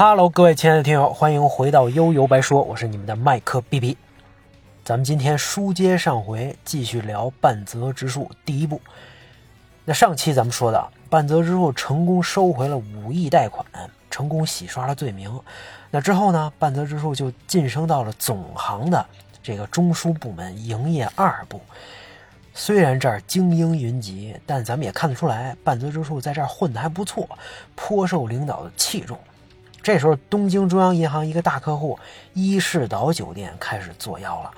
哈喽各位亲爱的听友，欢迎回到悠悠白说，我是你们的麦克 B B。咱们今天书接上回，继续聊半泽直树第一部。那上期咱们说的，半泽直树成功收回了五亿贷款，成功洗刷了罪名。那之后呢，半泽直树就晋升到了总行的这个中枢部门营业二部。虽然这儿精英云集，但咱们也看得出来，半泽直树在这儿混得还不错，颇受领导的器重。这时候，东京中央银行一个大客户伊势岛酒店开始作妖了。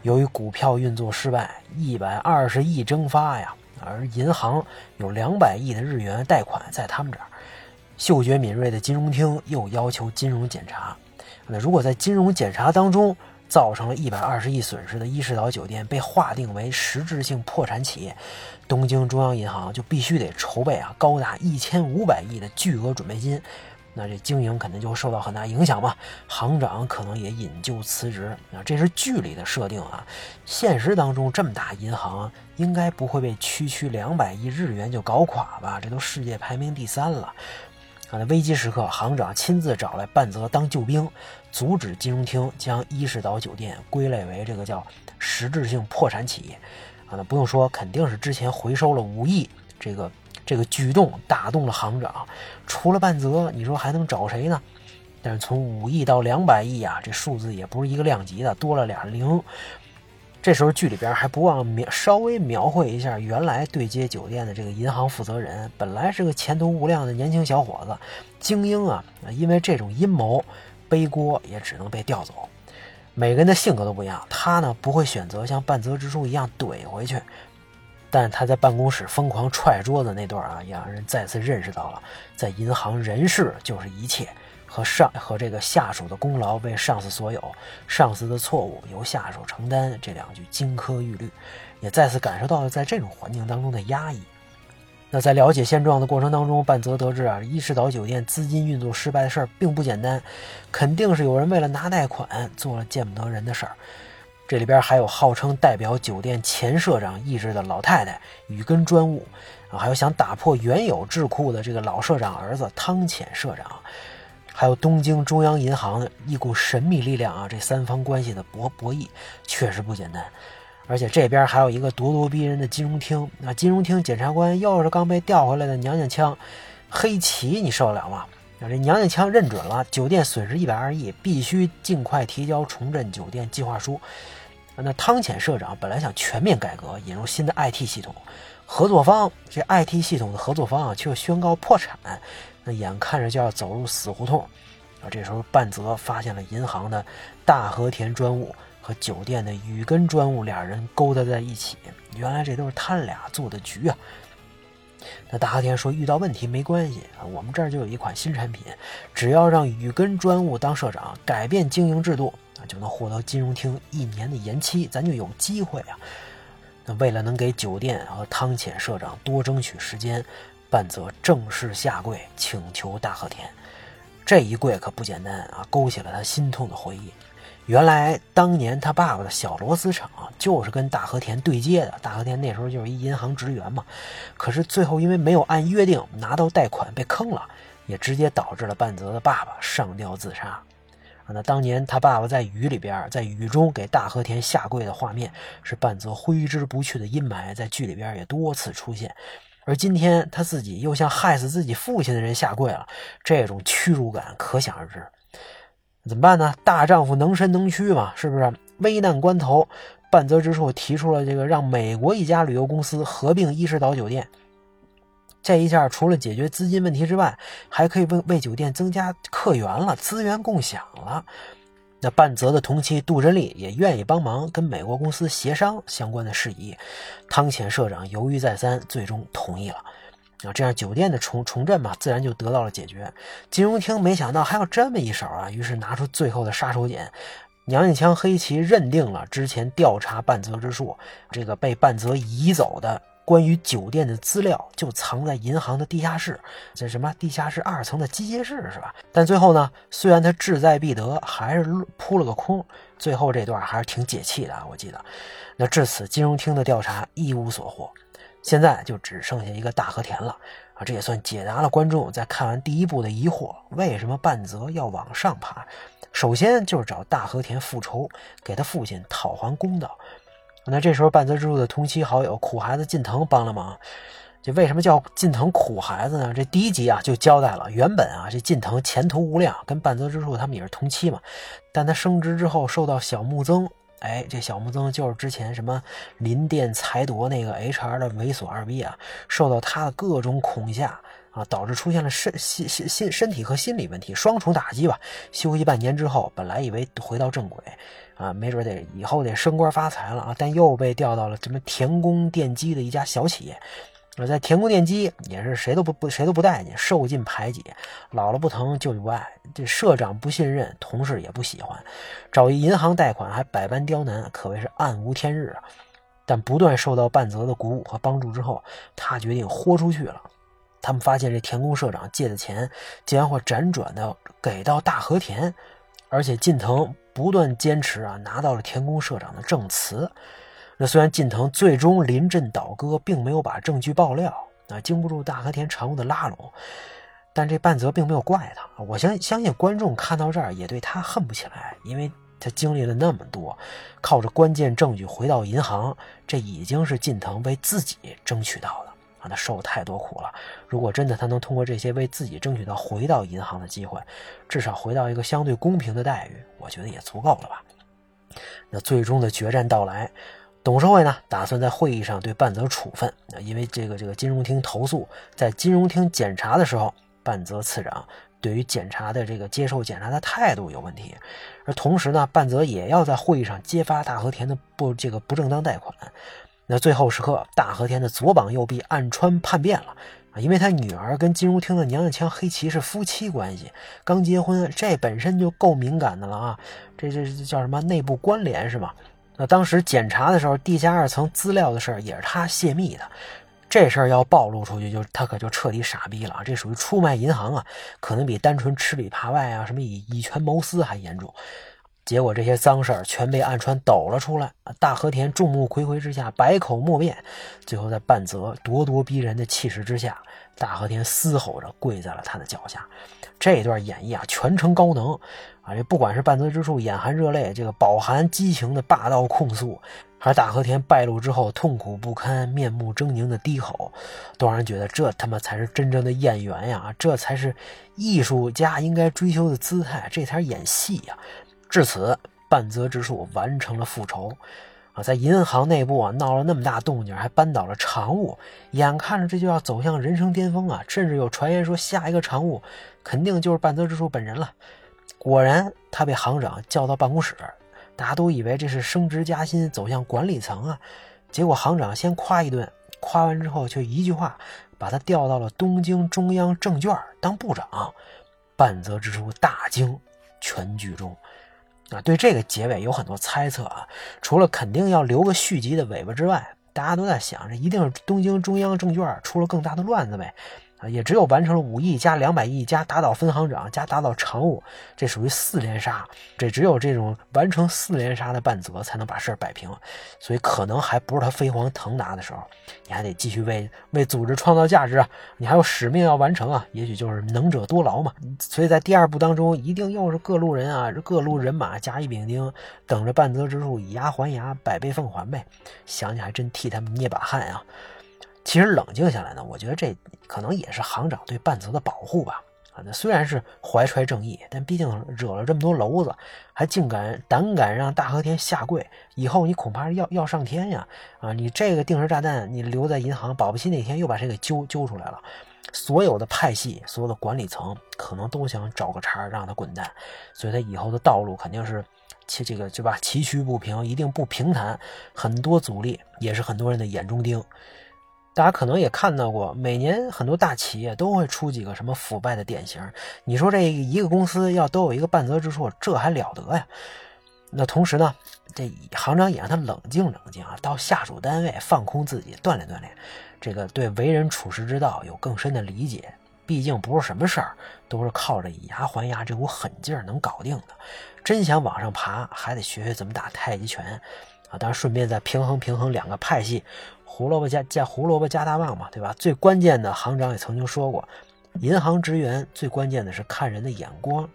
由于股票运作失败，一百二十亿蒸发呀，而银行有两百亿的日元贷款在他们这儿。嗅觉敏锐的金融厅又要求金融检查。那如果在金融检查当中造成了一百二十亿损失的伊势岛酒店被划定为实质性破产企业，东京中央银行就必须得筹备啊高达一千五百亿的巨额准备金。那这经营肯定就会受到很大影响嘛，行长可能也引咎辞职。啊，这是剧里的设定啊，现实当中这么大银行应该不会被区区两百亿日元就搞垮吧？这都世界排名第三了。啊，危机时刻，行长亲自找来半泽当救兵，阻止金融厅将伊势岛酒店归类为这个叫实质性破产企业。啊，那不用说，肯定是之前回收了五亿这个。这个举动打动了行长，除了半泽，你说还能找谁呢？但是从五亿到两百亿啊，这数字也不是一个量级的，多了俩零。这时候剧里边还不忘描稍微描绘一下原来对接酒店的这个银行负责人，本来是个前途无量的年轻小伙子，精英啊，因为这种阴谋，背锅也只能被调走。每个人的性格都不一样，他呢不会选择像半泽直树一样怼回去。但他在办公室疯狂踹桌子那段啊，也让人再次认识到了，在银行人事就是一切，和上和这个下属的功劳为上司所有，上司的错误由下属承担这两句金科玉律，也再次感受到了在这种环境当中的压抑。那在了解现状的过程当中，半泽得知啊，伊势岛酒店资金运作失败的事儿并不简单，肯定是有人为了拿贷款做了见不得人的事儿。这里边还有号称代表酒店前社长意志的老太太羽根专务，啊，还有想打破原有智库的这个老社长儿子汤浅社长，还有东京中央银行的一股神秘力量啊！这三方关系的博博弈确实不简单，而且这边还有一个咄咄逼人的金融厅，那金融厅检察官又是刚被调回来的娘娘腔黑崎，你受得了吗？啊这娘娘腔认准了酒店损失一百二亿，必须尽快提交重振酒店计划书。那汤浅社长本来想全面改革，引入新的 IT 系统，合作方这 IT 系统的合作方啊，却宣告破产，那眼看着就要走入死胡同。啊，这时候半泽发现了银行的大和田专务和酒店的羽根专务俩人勾搭在一起，原来这都是他俩做的局啊。那大和田说遇到问题没关系啊，我们这儿就有一款新产品，只要让羽根专务当社长，改变经营制度。啊就能获得金融厅一年的延期，咱就有机会啊！那为了能给酒店和汤浅社长多争取时间，半泽正式下跪请求大和田。这一跪可不简单啊，勾起了他心痛的回忆。原来当年他爸爸的小螺丝厂就是跟大和田对接的，大和田那时候就是一银行职员嘛。可是最后因为没有按约定拿到贷款被坑了，也直接导致了半泽的爸爸上吊自杀。那当年他爸爸在雨里边，在雨中给大和田下跪的画面，是半泽挥之不去的阴霾，在剧里边也多次出现。而今天他自己又向害死自己父亲的人下跪了，这种屈辱感可想而知。怎么办呢？大丈夫能伸能屈嘛，是不是？危难关头，半泽直树提出了这个让美国一家旅游公司合并伊势岛酒店。这一下除了解决资金问题之外，还可以为为酒店增加客源了，资源共享了。那半泽的同期杜真丽也愿意帮忙跟美国公司协商相关的事宜。汤浅社长犹豫再三，最终同意了。啊，这样酒店的重重振嘛，自然就得到了解决。金融厅没想到还有这么一手啊，于是拿出最后的杀手锏，娘娘腔黑旗认定了之前调查半泽之术，这个被半泽移走的。关于酒店的资料就藏在银行的地下室，这什么地下室二层的机械室是吧？但最后呢，虽然他志在必得，还是扑了个空。最后这段还是挺解气的啊，我记得。那至此，金融厅的调查一无所获。现在就只剩下一个大和田了啊！这也算解答了观众在看完第一部的疑惑：为什么半泽要往上爬？首先就是找大和田复仇，给他父亲讨还公道。那这时候半泽直树的同期好友苦孩子近藤帮了忙。这为什么叫近藤苦孩子呢？这第一集啊就交代了，原本啊这近藤前途无量，跟半泽直树他们也是同期嘛。但他升职之后受到小木曾，哎，这小木曾就是之前什么林电财夺那个 HR 的猥琐二逼啊，受到他的各种恐吓。啊，导致出现了身心心心身体和心理问题双重打击吧。休息半年之后，本来以为回到正轨，啊，没准得以后得升官发财了啊，但又被调到了什么田宫电机的一家小企业。啊，在田宫电机也是谁都不不谁都不待见，受尽排挤，姥姥不疼舅舅不爱，这社长不信任，同事也不喜欢，找一银行贷款还百般刁难，可谓是暗无天日啊。但不断受到半泽的鼓舞和帮助之后，他决定豁出去了。他们发现这田宫社长借的钱竟然会辗转的给到大和田，而且近藤不断坚持啊，拿到了田宫社长的证词。那虽然近藤最终临阵倒戈，并没有把证据爆料啊，经不住大和田常务的拉拢，但这半泽并没有怪他。我相相信观众看到这儿也对他恨不起来，因为他经历了那么多，靠着关键证据回到银行，这已经是近藤为自己争取到的。让，他受太多苦了。如果真的他能通过这些为自己争取到回到银行的机会，至少回到一个相对公平的待遇，我觉得也足够了吧。那最终的决战到来，董事会呢打算在会议上对半泽处分。因为这个这个金融厅投诉，在金融厅检查的时候，半泽次长对于检查的这个接受检查的态度有问题。而同时呢，半泽也要在会议上揭发大和田的不这个不正当贷款。那最后时刻，大和田的左膀右臂暗川叛变了啊！因为他女儿跟金融厅的娘娘腔黑崎是夫妻关系，刚结婚，这本身就够敏感的了啊！这这叫什么内部关联是吗？那当时检查的时候，地下二层资料的事儿也是他泄密的，这事儿要暴露出去，就他可就彻底傻逼了这属于出卖银行啊，可能比单纯吃里扒外啊，什么以以权谋私还严重。结果这些脏事儿全被暗川抖了出来，大和田众目睽睽之下百口莫辩，最后在半泽咄咄逼人的气势之下，大和田嘶吼着跪在了他的脚下。这段演绎啊，全程高能啊！这不管是半泽之树眼含热泪，这个饱含激情的霸道控诉，还是大和田败露之后痛苦不堪、面目狰狞的低吼，都让人觉得这他妈才是真正的演员呀！这才是艺术家应该追求的姿态，这才是演戏呀！至此，半泽直树完成了复仇，啊，在银行内部啊闹了那么大动静，还扳倒了常务，眼看着这就要走向人生巅峰啊！甚至有传言说，下一个常务肯定就是半泽直树本人了。果然，他被行长叫到办公室，大家都以为这是升职加薪，走向管理层啊。结果行长先夸一顿，夸完之后却一句话把他调到了东京中央证券当部长。半泽直树大惊，全剧终。啊，对这个结尾有很多猜测啊，除了肯定要留个续集的尾巴之外，大家都在想，这一定是东京中央证券出了更大的乱子呗。啊，也只有完成了五亿加两百亿加打倒分行长加打倒常务，这属于四连杀。这只有这种完成四连杀的半泽才能把事儿摆平，所以可能还不是他飞黄腾达的时候，你还得继续为为组织创造价值啊，你还有使命要完成啊。也许就是能者多劳嘛。所以在第二部当中，一定又是各路人啊，各路人马甲乙丙丁，等着半泽之术以牙还牙，百倍奉还呗。想想还真替他们捏把汗啊。其实冷静下来呢，我觉得这可能也是行长对半泽的保护吧。啊，那虽然是怀揣正义，但毕竟惹了这么多娄子，还竟敢胆敢让大和田下跪，以后你恐怕是要要上天呀！啊，你这个定时炸弹，你留在银行，保不齐哪天又把谁给揪揪出来了。所有的派系，所有的管理层，可能都想找个茬让他滚蛋，所以他以后的道路肯定是这个对吧？崎岖不平，一定不平坦，很多阻力，也是很多人的眼中钉。大家可能也看到过，每年很多大企业都会出几个什么腐败的典型。你说这一个公司要都有一个半泽之处，这还了得呀？那同时呢，这行长也让他冷静冷静啊，到下属单位放空自己，锻炼锻炼，这个对为人处世之道有更深的理解。毕竟不是什么事儿都是靠着以牙还牙这股狠劲儿能搞定的。真想往上爬，还得学学怎么打太极拳。啊，当然顺便再平衡平衡两个派系，胡萝卜加加胡萝卜加大棒嘛，对吧？最关键的行长也曾经说过，银行职员最关键的是看人的眼光，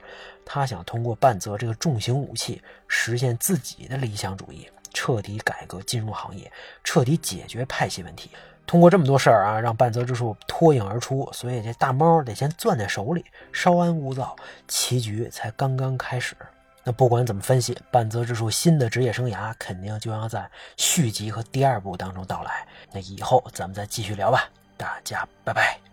他想通过半泽这个重型武器实现自己的理想主义，彻底改革金融行业，彻底解决派系问题。通过这么多事儿啊，让半泽之树脱颖而出，所以这大猫得先攥在手里，稍安勿躁，棋局才刚刚开始。那不管怎么分析，半泽直树新的职业生涯肯定就要在续集和第二部当中到来。那以后咱们再继续聊吧，大家拜拜。